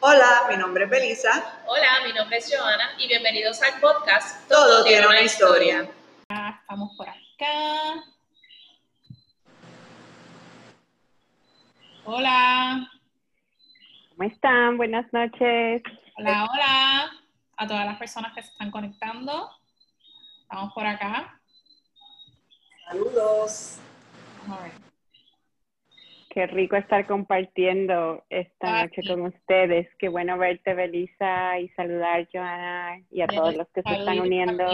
Hola, mi nombre es Belisa. Hola, mi nombre es Joana y bienvenidos al podcast Todo, tiene una historia. Estamos por acá. Hola. ¿Cómo están? Buenas noches. Hola, hola. A todas las personas que se están conectando. Estamos por acá. Saludos. Vamos a ver. Qué rico estar compartiendo esta Ah, noche con ustedes. Qué bueno verte, Belisa, y saludar, Joana, y a todos los que se están uniendo.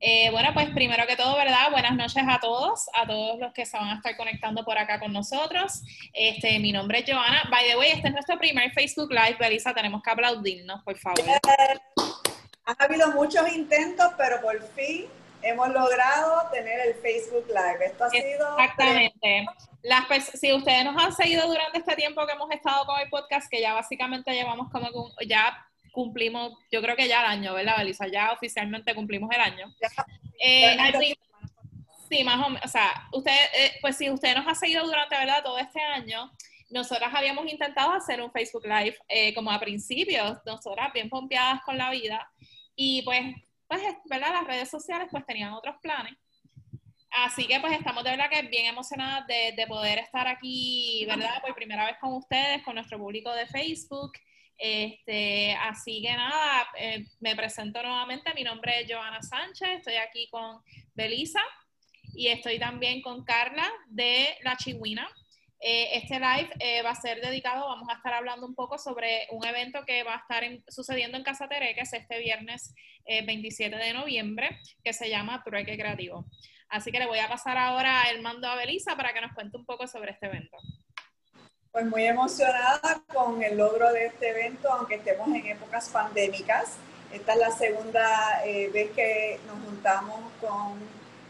Eh, bueno, pues primero que todo, ¿verdad? Buenas noches a todos, a todos los que se van a estar conectando por acá con nosotros. Este, mi nombre es Joana. By the way, este es nuestro primer Facebook Live, Belisa. Tenemos que aplaudirnos, por favor. Han habido muchos intentos, pero por fin hemos logrado tener el Facebook Live. Esto ha sido... Exactamente. Las si ustedes nos han seguido durante este tiempo que hemos estado con el podcast, que ya básicamente llevamos como que un- ya cumplimos, yo creo que ya el año, ¿verdad, Belisa? Ya oficialmente cumplimos el año. Eh, sí, más o menos, o sea, ustedes, eh, pues si usted nos ha seguido durante, ¿verdad? Todo este año, nosotras habíamos intentado hacer un Facebook Live eh, como a principios, nosotras bien pompeadas con la vida, y pues, pues, ¿verdad? Las redes sociales pues tenían otros planes. Así que pues estamos de verdad que bien emocionadas de, de poder estar aquí, ¿verdad? Por primera vez con ustedes, con nuestro público de Facebook. Este, así que nada, eh, me presento nuevamente. Mi nombre es Joana Sánchez, estoy aquí con Belisa y estoy también con Carla de La Chigüina. Eh, este live eh, va a ser dedicado, vamos a estar hablando un poco sobre un evento que va a estar en- sucediendo en Casa Tereques este viernes eh, 27 de noviembre, que se llama Trueque Creativo. Así que le voy a pasar ahora el mando a Belisa para que nos cuente un poco sobre este evento. Pues muy emocionada con el logro de este evento, aunque estemos en épocas pandémicas. Esta es la segunda eh, vez que nos juntamos con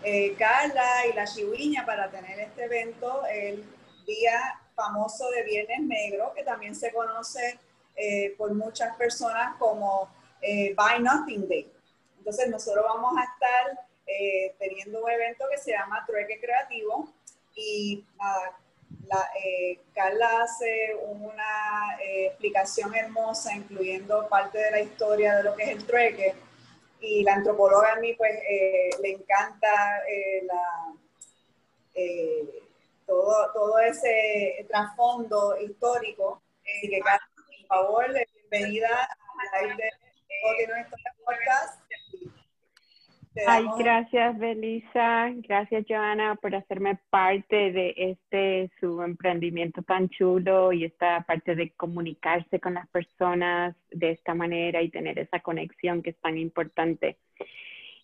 eh, Carla y la Chihuiña para tener este evento, el día famoso de Viernes Negro, que también se conoce eh, por muchas personas como eh, Buy Nothing Day. Entonces nosotros vamos a estar eh, teniendo un evento que se llama Trueque Creativo y nada, la, eh, Carla hace una eh, explicación hermosa, incluyendo parte de la historia de lo que es el trueque. Y la antropóloga a mí, pues, eh, le encanta eh, la, eh, todo, todo ese trasfondo histórico. Así que, Carla, por favor, bienvenida a la de podcast. Ay, gracias, Belisa. Gracias, Joana, por hacerme parte de este su emprendimiento tan chulo y esta parte de comunicarse con las personas de esta manera y tener esa conexión que es tan importante.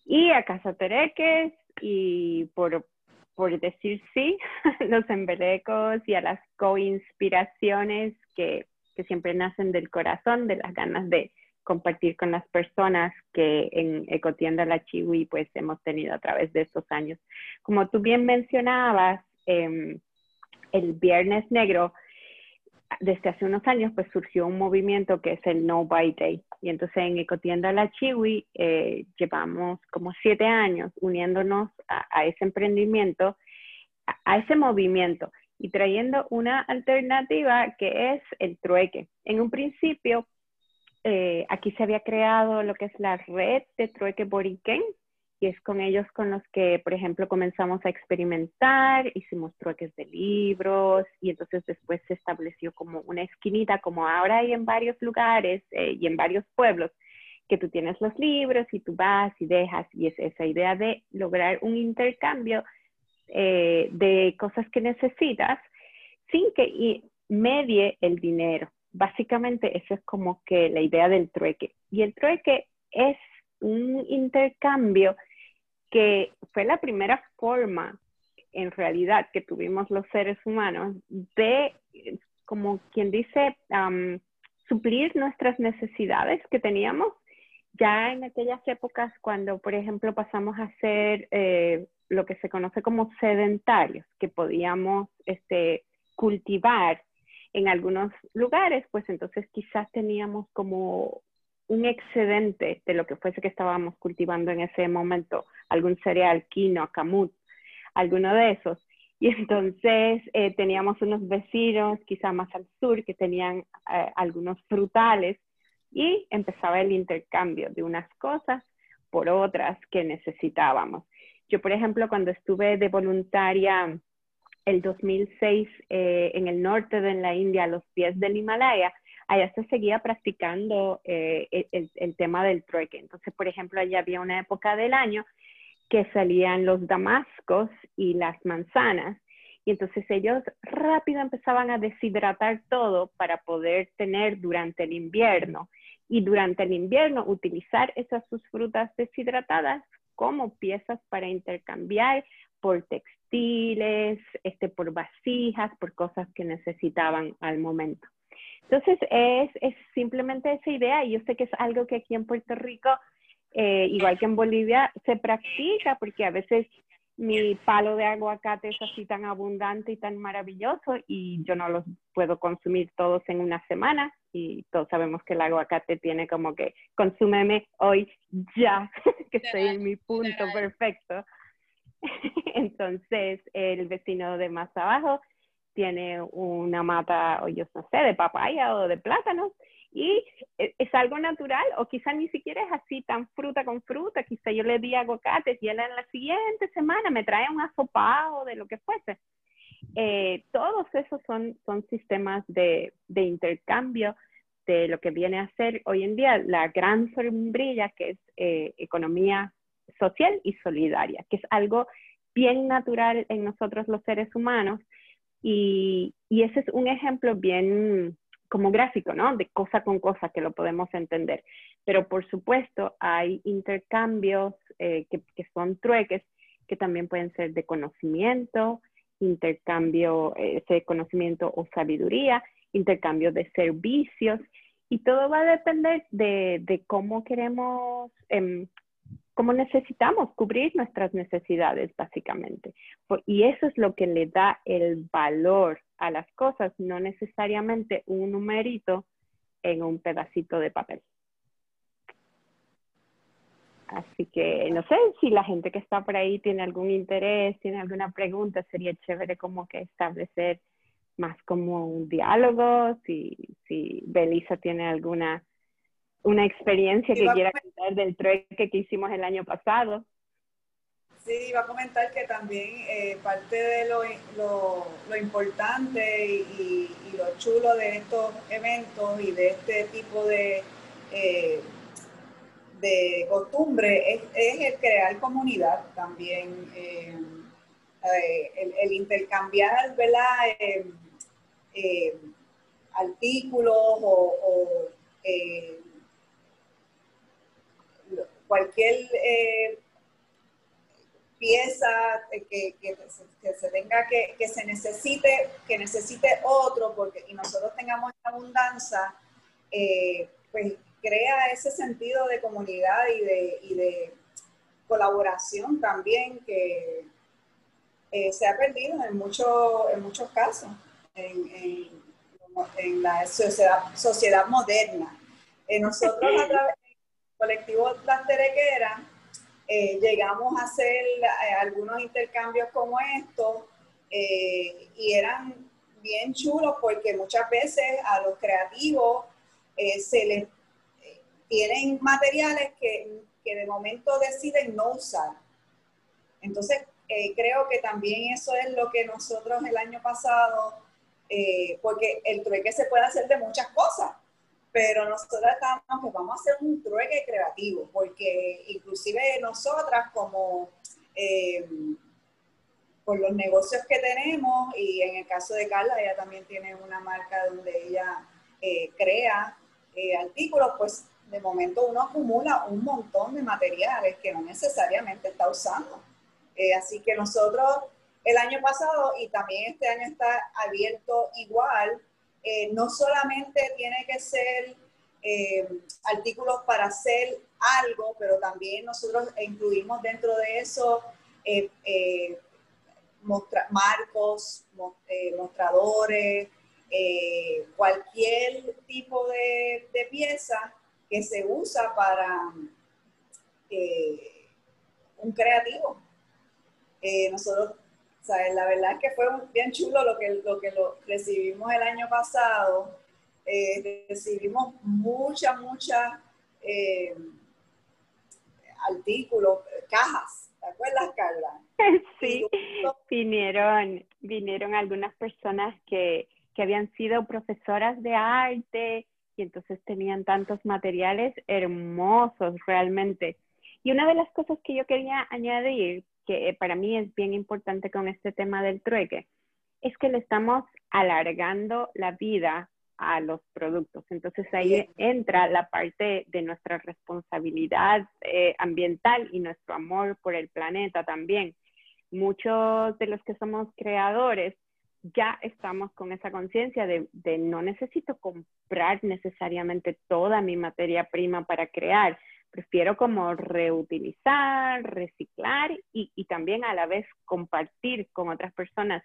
Y a Casa Tereques y por, por decir sí, los embelecos y a las coinspiraciones que, que siempre nacen del corazón, de las ganas de compartir con las personas que en Ecotienda La Chihui pues hemos tenido a través de estos años. Como tú bien mencionabas, eh, el Viernes Negro, desde hace unos años pues surgió un movimiento que es el No Buy Day. Y entonces en Ecotienda La Chihui eh, llevamos como siete años uniéndonos a, a ese emprendimiento, a, a ese movimiento y trayendo una alternativa que es el trueque. En un principio eh, aquí se había creado lo que es la red de trueque boriquén y es con ellos con los que, por ejemplo, comenzamos a experimentar, hicimos trueques de libros y entonces después se estableció como una esquinita, como ahora hay en varios lugares eh, y en varios pueblos, que tú tienes los libros y tú vas y dejas y es esa idea de lograr un intercambio eh, de cosas que necesitas sin que medie el dinero básicamente eso es como que la idea del trueque. Y el trueque es un intercambio que fue la primera forma en realidad que tuvimos los seres humanos de, como quien dice, suplir nuestras necesidades que teníamos ya en aquellas épocas cuando, por ejemplo, pasamos a ser eh, lo que se conoce como sedentarios, que podíamos este, cultivar en algunos lugares, pues entonces quizás teníamos como un excedente de lo que fuese que estábamos cultivando en ese momento, algún cereal, quinoa, camut, alguno de esos. Y entonces eh, teníamos unos vecinos, quizá más al sur, que tenían eh, algunos frutales y empezaba el intercambio de unas cosas por otras que necesitábamos. Yo, por ejemplo, cuando estuve de voluntaria el 2006 eh, en el norte de la India, a los pies del Himalaya, allá se seguía practicando eh, el, el, tema del trueque. Entonces, por ejemplo, allá había una época del año que salían los damascos y las manzanas. Y entonces ellos rápido empezaban a deshidratar todo para poder tener durante el invierno. Y durante el invierno utilizar esas sus frutas deshidratadas como piezas para intercambiar por textiles, este, por vasijas, por cosas que necesitaban al momento. Entonces, es, es simplemente esa idea, y yo sé que es algo que aquí en Puerto Rico, eh, igual que en Bolivia, se practica, porque a veces mi palo de aguacate es así tan abundante y tan maravilloso y yo no los puedo consumir todos en una semana y todos sabemos que el aguacate tiene como que consúmeme hoy ya, que estoy en mi punto perfecto. Entonces el vecino de más abajo tiene una mata, o yo no sé, de papaya o de plátano y e, es algo natural o quizá ni siquiera es así tan fruta con fruta, quizá yo le di aguacates y él en la siguiente semana me trae un asopado de lo que fuese. Eh, todos esos son, son sistemas de, de, intercambio de lo que viene a ser hoy en día la gran sombrilla que es eh, economía social y solidaria, que es algo bien natural en nosotros los seres humanos y, y ese es un ejemplo bien como gráfico, ¿no? De cosa con cosa que lo podemos entender. Pero por supuesto hay intercambios eh, que, que, son trueques que también pueden ser de conocimiento, intercambio eh, de conocimiento o sabiduría, intercambio de servicios y todo va a depender de, de cómo queremos, eh, cómo necesitamos cubrir nuestras necesidades básicamente. Y eso es lo que le da el valor a las cosas, no necesariamente un numerito en un pedacito de papel. Así que no sé si la gente que está por ahí tiene algún interés, tiene alguna pregunta, sería chévere como que establecer más como un diálogo, si, si Belisa tiene alguna una experiencia que quiera contar del trueque que hicimos el año pasado. Sí, iba a comentar que también eh, parte de lo, lo, lo importante y, y, lo chulo de estos eventos y de este tipo de, eh, de costumbre es, es, el crear comunidad también, eh, el, el, intercambiar, ¿verdad? artículos o, o cualquier pieza que, se tenga que, se necesite, que necesite otro, porque y nosotros tengamos abundancia, eh, pues crea ese sentido de comunidad y de, colaboración también que eh, se ha perdido en, mucho, en muchos casos en, la sociedad, moderna. Eh, nosotros a través colectivo Las Terequeras eh, llegamos a hacer eh, algunos intercambios como estos eh, y eran bien chulos porque muchas veces a los creativos se les tienen materiales que, que, de momento deciden no usar. Entonces, creo que también eso es lo que nosotros el año pasado, porque el trueque se puede hacer de muchas cosas pero nosotros estamos que vamos a hacer un trueque creativo, porque inclusive nosotras como eh, por los negocios que tenemos, y en el caso de Carla, ella también tiene una marca donde ella eh, crea eh, artículos, pues de momento uno acumula un montón de materiales que no necesariamente está usando. así que nosotros el año pasado y también este año está abierto igual, eh, no solamente tiene que ser eh, artículos para hacer algo, pero también nosotros incluimos dentro de eso eh, marcos, mostradores, cualquier tipo de, pieza que se usa para un creativo. La verdad es que fue bien chulo lo que, lo que lo recibimos el año pasado. Eh, recibimos muchas, muchas eh, artículos, cajas. ¿Te acuerdas, Carla? Sí, vinieron, vinieron algunas personas que, que habían sido profesoras de arte y entonces tenían tantos materiales hermosos realmente. Y una de las cosas que yo quería añadir, que para mí es bien importante con este tema del trueque, es que le estamos alargando la vida a los productos. Entonces ahí entra la parte de nuestra responsabilidad eh, ambiental y nuestro amor por el planeta también. Muchos de los que somos creadores ya estamos con esa conciencia de, de, no necesito comprar necesariamente toda mi materia prima para crear. Prefiero como reutilizar, reciclar y, también a la vez compartir con otras personas.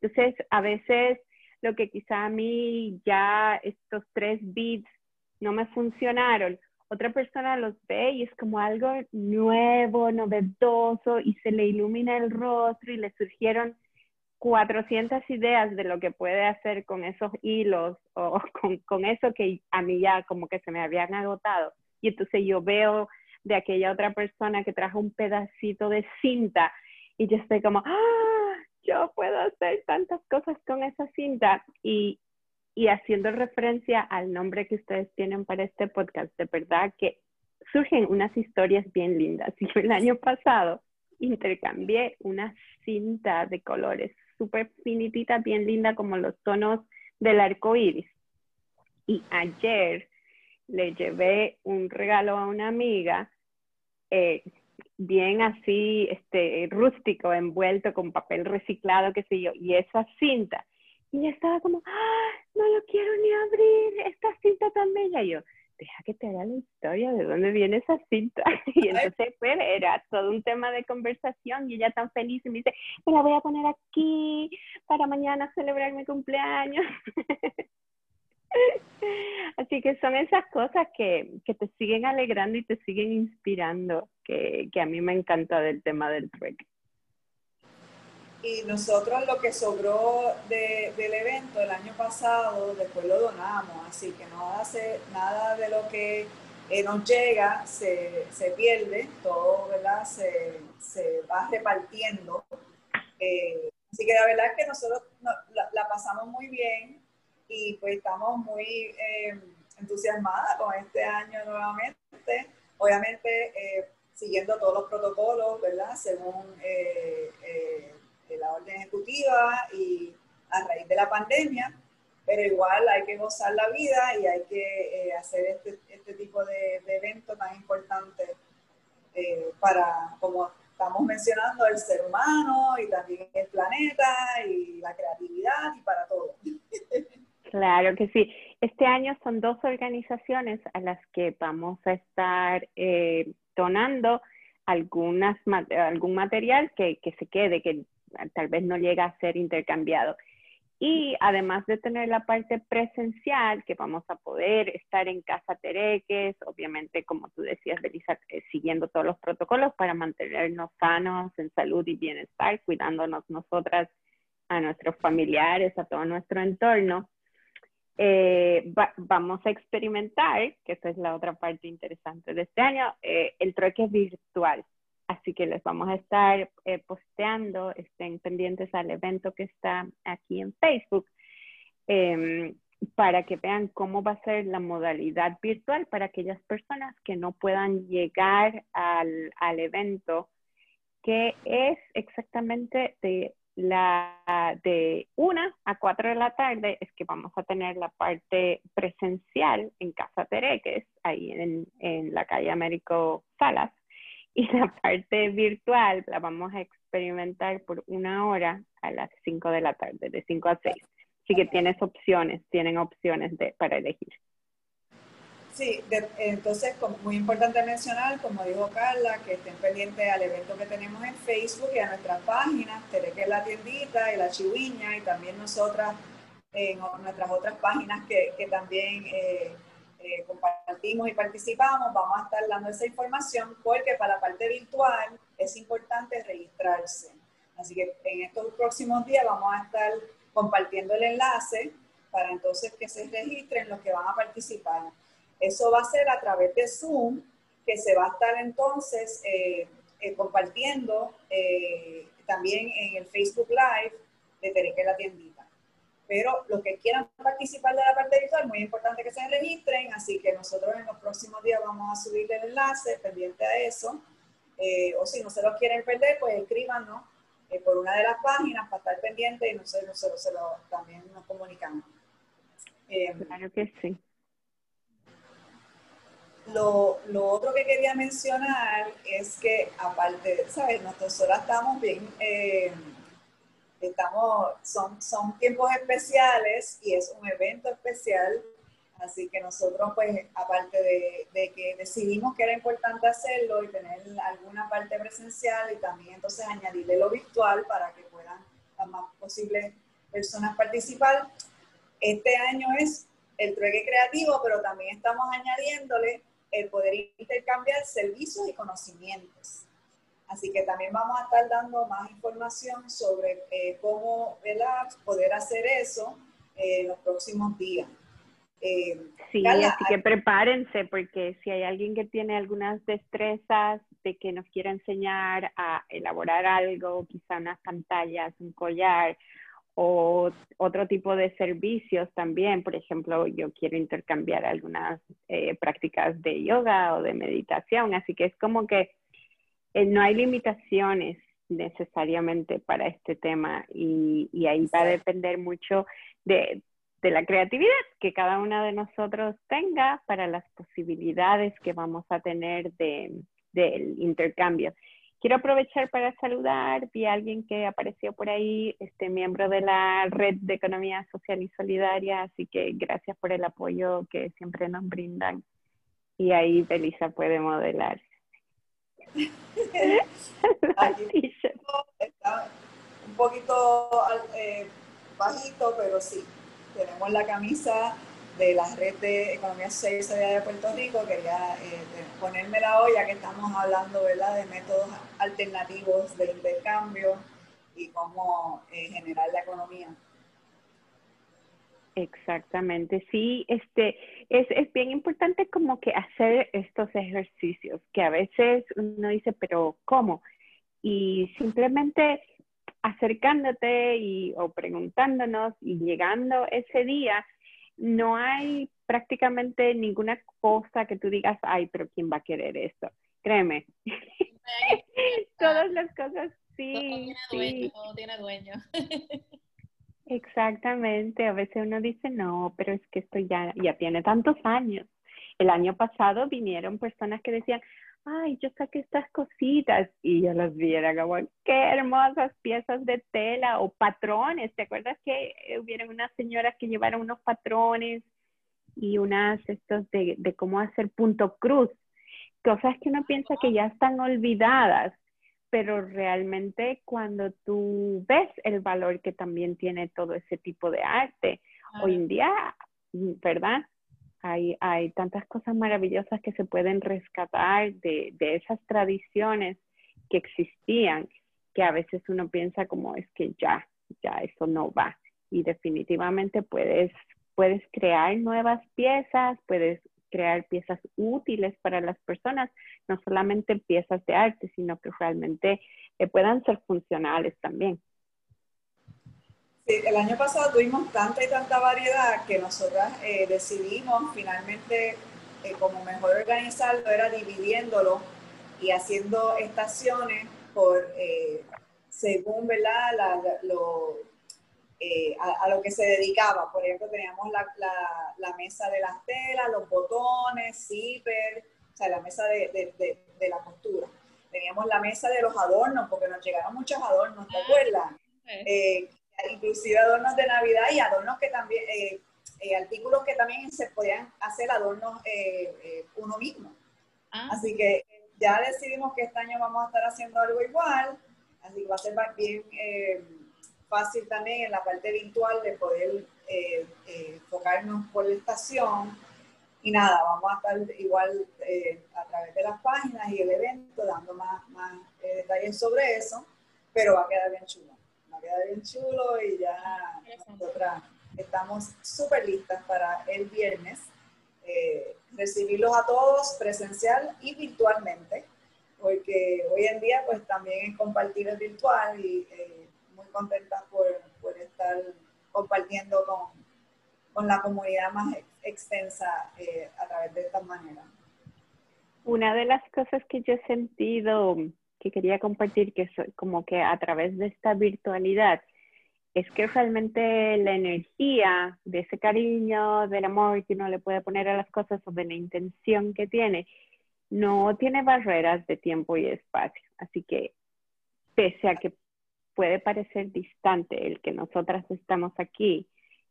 Entonces, a veces lo que quizá a mí ya estos tres bits no me funcionaron, otra persona los ve y es como algo nuevo, novedoso y se le ilumina el rostro y le surgieron 400 ideas de lo que puede hacer con esos hilos o con, eso que a mí ya como que se me habían agotado. Y entonces yo veo de aquella otra persona que trajo un pedacito de cinta y yo estoy como, ¡ah! Yo puedo hacer tantas cosas con esa cinta. Y, y haciendo referencia al nombre que ustedes tienen para este podcast, de verdad que surgen unas historias bien lindas. Yo el año pasado intercambié una cinta de colores súper finitita, bien linda, como los tonos del arco iris. Y ayer le llevé un regalo a una amiga, eh, bien así, este, rústico, envuelto con papel reciclado, qué sé yo, y esa cinta. Y ella estaba como, ¡ah! No lo quiero ni abrir, esta cinta tan bella. Y yo, deja que te haga la historia de dónde viene esa cinta. Y entonces, pues, era todo un tema de conversación y ella tan feliz y me dice, me la voy a poner aquí para mañana celebrar mi cumpleaños. Así que son esas cosas que, que, te siguen alegrando y te siguen inspirando, que, que a mí me encanta del tema del trek y nosotros lo que sobró del evento el año pasado, después lo donamos, así que no hace nada de lo que eh, nos llega se, se, pierde, todo ¿verdad? Se, se va repartiendo. Eh, así que la verdad es que nosotros la, pasamos muy bien y pues estamos muy eh, entusiasmadas con este año nuevamente. Obviamente siguiendo todos los protocolos, ¿verdad? Según de la orden ejecutiva y a raíz de la pandemia, pero igual hay que gozar la vida y hay que eh, hacer este, este, tipo de, de evento tan importante eh, para, como estamos mencionando, el ser humano y también el planeta y la creatividad y para. Claro que sí. Este año son dos organizaciones a las que vamos a estar eh, donando algunas, algún material que, que se quede, que tal vez no llega a ser intercambiado. Y además de tener la parte presencial, que vamos a poder estar en Casa Tereques, obviamente, como tú decías, Belisa, eh, siguiendo todos los protocolos para mantenernos sanos, en salud y bienestar, cuidándonos nosotras, a nuestros familiares, a todo nuestro entorno. Eh, vamos a experimentar, que esa es la otra parte interesante de este año, eh, el trueque virtual. Así que les vamos a estar eh, posteando, estén pendientes al evento que está aquí en Facebook, em, para que vean cómo va a ser la modalidad virtual para aquellas personas que no puedan llegar al, al evento, que es exactamente de la de una a cuatro de la tarde es que vamos a tener la parte presencial en Casa Tereques, ahí en, en la calle Américo Salas, y la parte virtual la vamos a experimentar por una hora a las 5 de la tarde, de 5 a 6. Así que tienes opciones, tienen opciones de, para elegir. Sí, entonces muy importante mencionar, como dijo Carla, que estén pendientes al evento que tenemos en Facebook y a nuestras páginas, Tereque la tiendita y la chiviña, y también nosotras en nuestras otras páginas que, que también eh, eh, compartimos y participamos, vamos a estar dando esa información porque para la parte virtual es importante registrarse. Así que en estos próximos días vamos a estar compartiendo el enlace para entonces que se registren los que van a participar. Eso va a ser a través de Zoom, que se va a estar entonces eh, eh, compartiendo eh, también en el Facebook Live de Tereque la tiendita. Pero los que quieran participar de la parte virtual, muy importante que se registren, así que nosotros en los próximos días vamos a subir el enlace pendiente a eso. o si no se lo quieren perder, pues escríbanos por una de las páginas para estar pendiente y nosotros, se lo, también nos comunicamos. claro que sí. Lo, otro que quería mencionar es que, aparte, ¿sabes? Nosotros estamos bien, eh, estamos, son, son tiempos especiales y es un evento especial, así que nosotros, pues, aparte de, que decidimos que era importante hacerlo y tener alguna parte presencial y también entonces añadirle lo virtual para que puedan las más posibles personas participar, este año es el trueque creativo, pero también estamos añadiéndole el poder intercambiar servicios y conocimientos. Así que también vamos a estar dando más información sobre eh, cómo poder hacer eso eh, en los próximos días. Eh, sí, así que prepárense porque si hay alguien que tiene algunas destrezas de que nos quiera enseñar a elaborar algo, quizá unas pantallas, un collar o otro tipo de servicios también. Por ejemplo, yo quiero intercambiar algunas eh, prácticas de yoga o de meditación, así que es como que eh, no hay limitaciones necesariamente para este tema y, y ahí va a depender mucho de, de, la creatividad que cada una de nosotros tenga para las posibilidades que vamos a tener del de, intercambio. Quiero aprovechar para saludar, vi a alguien que apareció por ahí, este miembro de la Red de Economía Social y Solidaria, así que gracias por el apoyo que siempre nos brindan. Y ahí Belisa puede modelar. está un poquito eh, bajito, pero sí, tenemos la camisa de la red de economía social de Puerto Rico, quería eh, ponérmela hoy ya que estamos hablando ¿verdad? de métodos alternativos de intercambio y cómo eh, generar la economía. Exactamente, sí, este, es, es bien importante como que hacer estos ejercicios, que a veces uno dice, pero ¿cómo? Y simplemente acercándote y, o preguntándonos y llegando ese día, no hay prácticamente ninguna cosa que tú digas, ay, pero ¿quién va a querer esto? Créeme. Todas las cosas, sí. Todo tiene dueño, todo tiene dueño. Exactamente, a veces uno dice, no, pero es que esto ya, ya tiene tantos años. El año pasado vinieron personas que decían, ay, yo saqué estas cositas y yo las viera como, qué hermosas piezas de tela o patrones. ¿Te acuerdas que hubieron unas señoras que llevaron unos patrones y unas estos de, de cómo hacer punto cruz? Cosas que uno piensa que ya están olvidadas, pero realmente cuando tú ves el valor que también tiene todo ese tipo de arte, hoy en día, ¿verdad? Hay, hay tantas cosas maravillosas que se pueden rescatar de, de esas tradiciones que existían, que a veces uno piensa como es que ya, ya eso no va. Y definitivamente puedes, puedes crear nuevas piezas, puedes crear piezas útiles para las personas, no solamente piezas de arte, sino que realmente eh, puedan ser funcionales también el año pasado tuvimos tanta y tanta variedad que nosotras eh, decidimos finalmente eh, como mejor organizarlo era dividiéndolo y haciendo estaciones por eh, según ¿verdad? lo, a, lo que se dedicaba. Por ejemplo, teníamos la, la, mesa de las telas, los botones, zipper, o sea, la mesa de, de, de, la costura. Teníamos la mesa de los adornos, porque nos llegaron muchos adornos, ¿te acuerdas? Inclusive adornos de Navidad y adornos que también, eh, eh, artículos que también se podían hacer adornos eh, uno mismo. Ah. Así que ya decidimos que este año vamos a estar haciendo algo igual, así que va a ser bien fácil también en la parte virtual de poder enfocarnos por la estación. Y nada, vamos a estar igual a través de las páginas y el evento dando más, más detalles sobre eso pero va a quedar bien chulo. Va a quedar bien chulo y ya nosotras estamos súper listas para el viernes. Eh, recibirlos a todos presencial y virtualmente, porque hoy en día pues también es compartir el virtual y eh, muy contenta por, por, estar compartiendo con, con la comunidad más extensa eh, a través de esta manera. Una de las cosas que yo he sentido que quería compartir, que es como que a través de esta virtualidad, es que realmente la energía de ese cariño, del amor que uno le puede poner a las cosas o de la intención que tiene, no tiene barreras de tiempo y espacio. Así que pese a que puede parecer distante el que nosotras estamos aquí,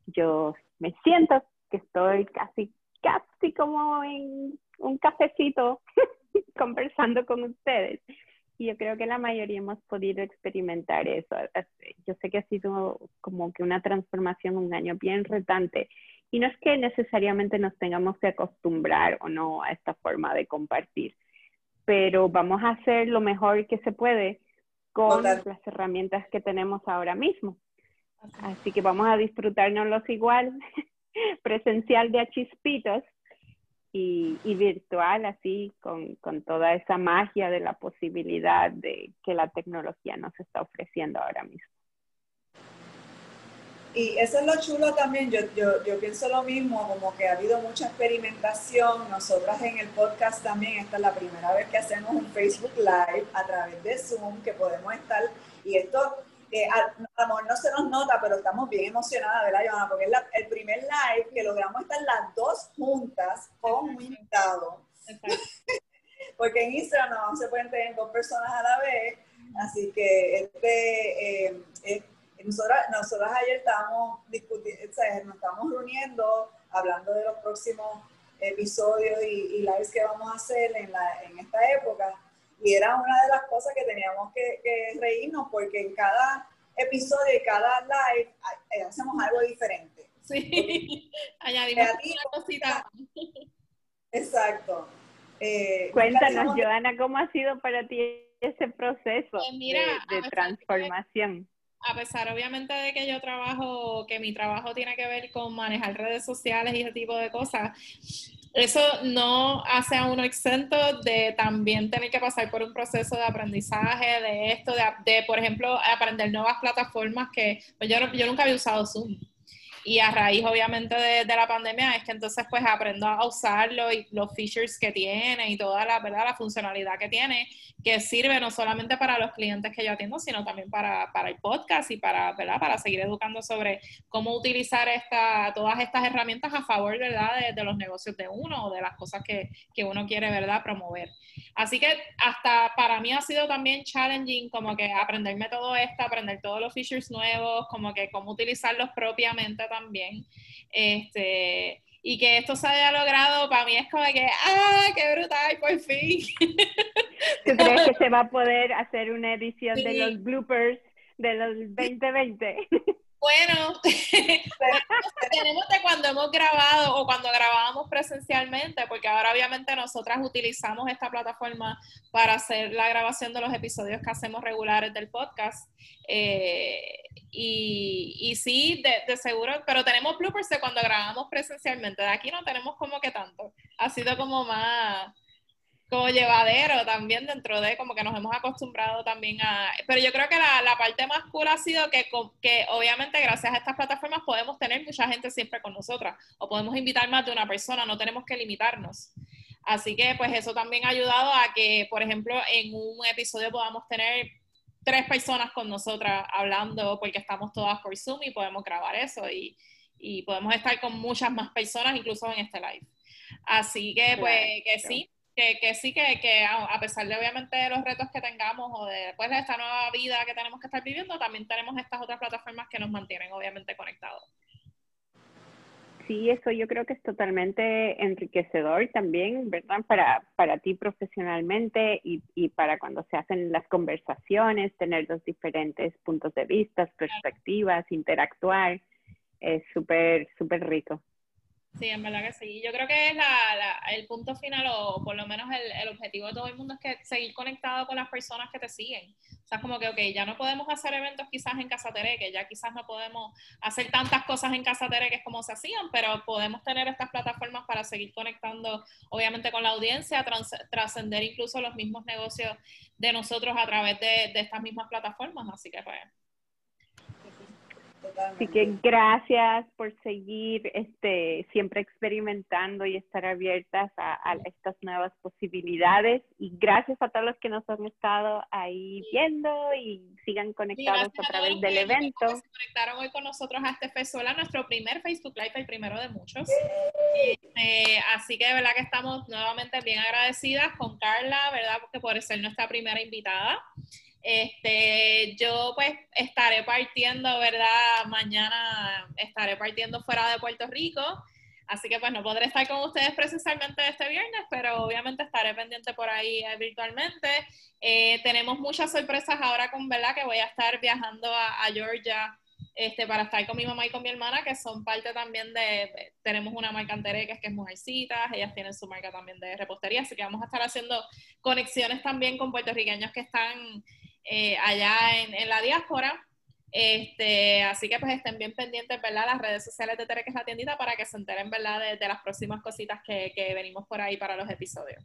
yo me siento que estoy casi, casi como en un cafecito conversando con ustedes. Y yo creo que la mayoría hemos podido experimentar eso. Yo sé que ha sido como que una transformación, un año bien retante. Y no es que necesariamente nos tengamos que acostumbrar o no a esta forma de compartir, pero vamos a hacer lo mejor que se puede con las herramientas que tenemos ahora mismo. Así que vamos a disfrutárnoslos igual, presencial de a chispitos, y, virtual, así con, con, toda esa magia de la posibilidad de que la tecnología nos está ofreciendo ahora mismo. Y eso es lo chulo también, yo, yo, yo pienso lo mismo, como que ha habido mucha experimentación, nosotras en el podcast también, esta es la primera vez que hacemos un Facebook Live a través de Zoom, que podemos estar, y esto eh, a, amor no se nos nota, pero estamos bien emocionadas, ¿verdad, Joana? Porque es el primer live que logramos estar las dos juntas con un invitado. Porque en Instagram no se pueden tener dos personas a la vez. Así que este, eh, nosotras, nosotras ayer estábamos discutiendo, nos estamos reuniendo, hablando de los próximos episodios y, y lives que vamos a hacer en, la, en esta época y era una de las cosas que teníamos que, reírnos porque en cada episodio y cada live eh, hacemos algo diferente. Sí, añadimos una cosita. Exacto. Eh, Cuéntanos, Joana, ¿cómo ha sido para ti ese proceso pues de, de transformación? a pesar obviamente de que yo trabajo, que mi trabajo tiene que ver con manejar redes sociales y ese tipo de cosas, eso no hace a uno exento de también tener que pasar por un proceso de aprendizaje, de esto, de, por ejemplo, aprender nuevas plataformas que pues yo, yo nunca había usado Zoom. Y a raíz, obviamente, de, la pandemia es que entonces pues aprendo a usarlo y los features que tiene y toda la, ¿verdad? la funcionalidad que tiene, que sirve no solamente para los clientes que yo atiendo, sino también para, para el podcast y para, ¿verdad? para seguir educando sobre cómo utilizar esta, todas estas herramientas a favor ¿verdad? De, de los negocios de uno o de las cosas que, que uno quiere ¿verdad? promover. Así que hasta para mí ha sido también challenging como que aprenderme todo esto, aprender todos los features nuevos, como que cómo utilizarlos propiamente también también. Este, y que esto se haya logrado, para mí es como que, ¡ah, qué brutal, por fin! ¿Tú crees que se va a poder hacer una edición de los bloopers de los 2020? Bueno, tenemos de cuando hemos grabado o cuando grabábamos presencialmente, porque ahora obviamente nosotras utilizamos esta plataforma para hacer la grabación de los episodios que hacemos regulares del podcast. Eh, y, y, sí, de, de, seguro, pero tenemos bloopers de cuando grabamos presencialmente. De aquí no tenemos como que tanto. Ha sido como más como llevadero también dentro de como que nos hemos acostumbrado también a... Pero yo creo que la, la parte más cool ha sido que, que obviamente gracias a estas plataformas podemos tener mucha gente siempre con nosotras o podemos invitar más de una persona, no tenemos que limitarnos. Así que pues eso también ha ayudado a que, por ejemplo, en un episodio podamos tener tres personas con nosotras hablando porque estamos todas por Zoom y podemos grabar eso y, y podemos estar con muchas más personas incluso en este live. Así que pues que sí, que, que sí, que, que, a pesar de obviamente los retos que tengamos o de, después de esta nueva vida que tenemos que estar viviendo, también tenemos estas otras plataformas que nos mantienen obviamente conectados. Sí, eso yo creo que es totalmente enriquecedor también, ¿verdad? Para, para ti profesionalmente y, y para cuando se hacen las conversaciones, tener los diferentes puntos de vista, perspectivas, interactuar, es súper, súper rico. Sí, en verdad que sí. Yo creo que es la, el punto final, o por lo menos el, objetivo de todo el mundo, es que seguir conectado con las personas que te siguen. O sea, como que, ok, ya no podemos hacer eventos quizás en Casa que ya quizás no podemos hacer tantas cosas en Casa Tereque como se hacían, pero podemos tener estas plataformas para seguir conectando, obviamente, con la audiencia, trascender incluso los mismos negocios de nosotros a través de, de estas mismas plataformas. Así que, pues, Así que gracias por seguir este, siempre experimentando y estar abiertas a, estas nuevas posibilidades. Y gracias a todos los que nos han estado ahí viendo y sigan conectados a través del evento. Se conectaron hoy con nosotros a este festival, nuestro primer Facebook Live, el primero de muchos. Este, así que de verdad que estamos nuevamente bien agradecidas con Carla, ¿verdad? Porque por ser nuestra primera invitada. Este, yo pues estaré partiendo, ¿verdad? Mañana estaré partiendo fuera de Puerto Rico, así que pues no podré estar con ustedes precisamente este viernes, pero obviamente estaré pendiente por ahí eh, virtualmente. Eh, tenemos muchas sorpresas ahora con, ¿verdad? Que voy a estar viajando a, Georgia este, para estar con mi mamá y con mi hermana, que son parte también de, tenemos una marca Antereques que es Mujercitas, ellas tienen su marca también de repostería, así que vamos a estar haciendo conexiones también con puertorriqueños que están eh, allá en, la diáspora. Este, así que pues estén bien pendientes, ¿verdad? Las redes sociales de Tere, que es la tiendita, para que se enteren, ¿verdad? De, las próximas cositas que, venimos por ahí para los episodios.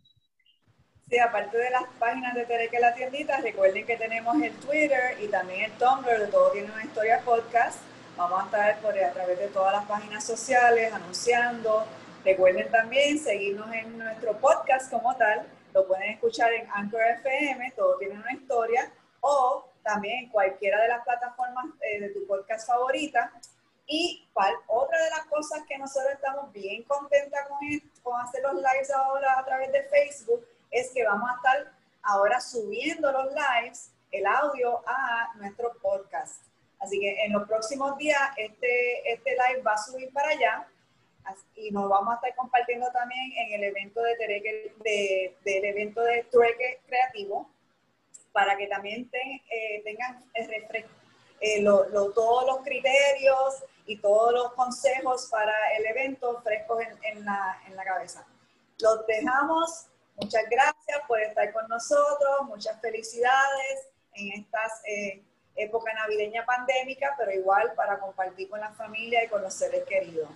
Sí, aparte de las páginas de Tere, que es la tiendita, recuerden que tenemos el Twitter y también el Tumblr de Todo Tiene una Historia Podcast. Vamos a estar por, a través de todas las páginas sociales anunciando. Recuerden también seguirnos en nuestro podcast como tal. Lo pueden escuchar en Anchor FM, Todo Tiene una Historia o también en cualquiera de las plataformas eh, de tu podcast favorita. Y otra de las cosas que nosotros estamos bien contentas con, con hacer los lives ahora a través de Facebook es que vamos a estar ahora subiendo los lives, el audio a nuestro podcast. Así que en los próximos días este, este live va a subir para allá y nos vamos a estar compartiendo también en el evento de, de del evento de Trueque Creativo, para que también eh, tengan eh, todos los criterios y todos los consejos para el evento frescos en, la, cabeza. Los dejamos. Muchas gracias por estar con nosotros. Muchas felicidades en estas eh, época navideña pandémica, pero igual para compartir con la familia y con los seres queridos.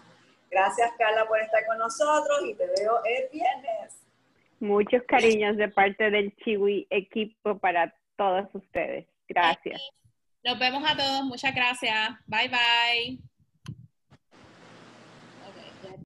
Gracias, Carla, por estar con nosotros y te veo el viernes. Muchos cariños de parte del Chiwi equipo para todos ustedes. Gracias. Nos vemos a todos. Muchas gracias. Bye bye.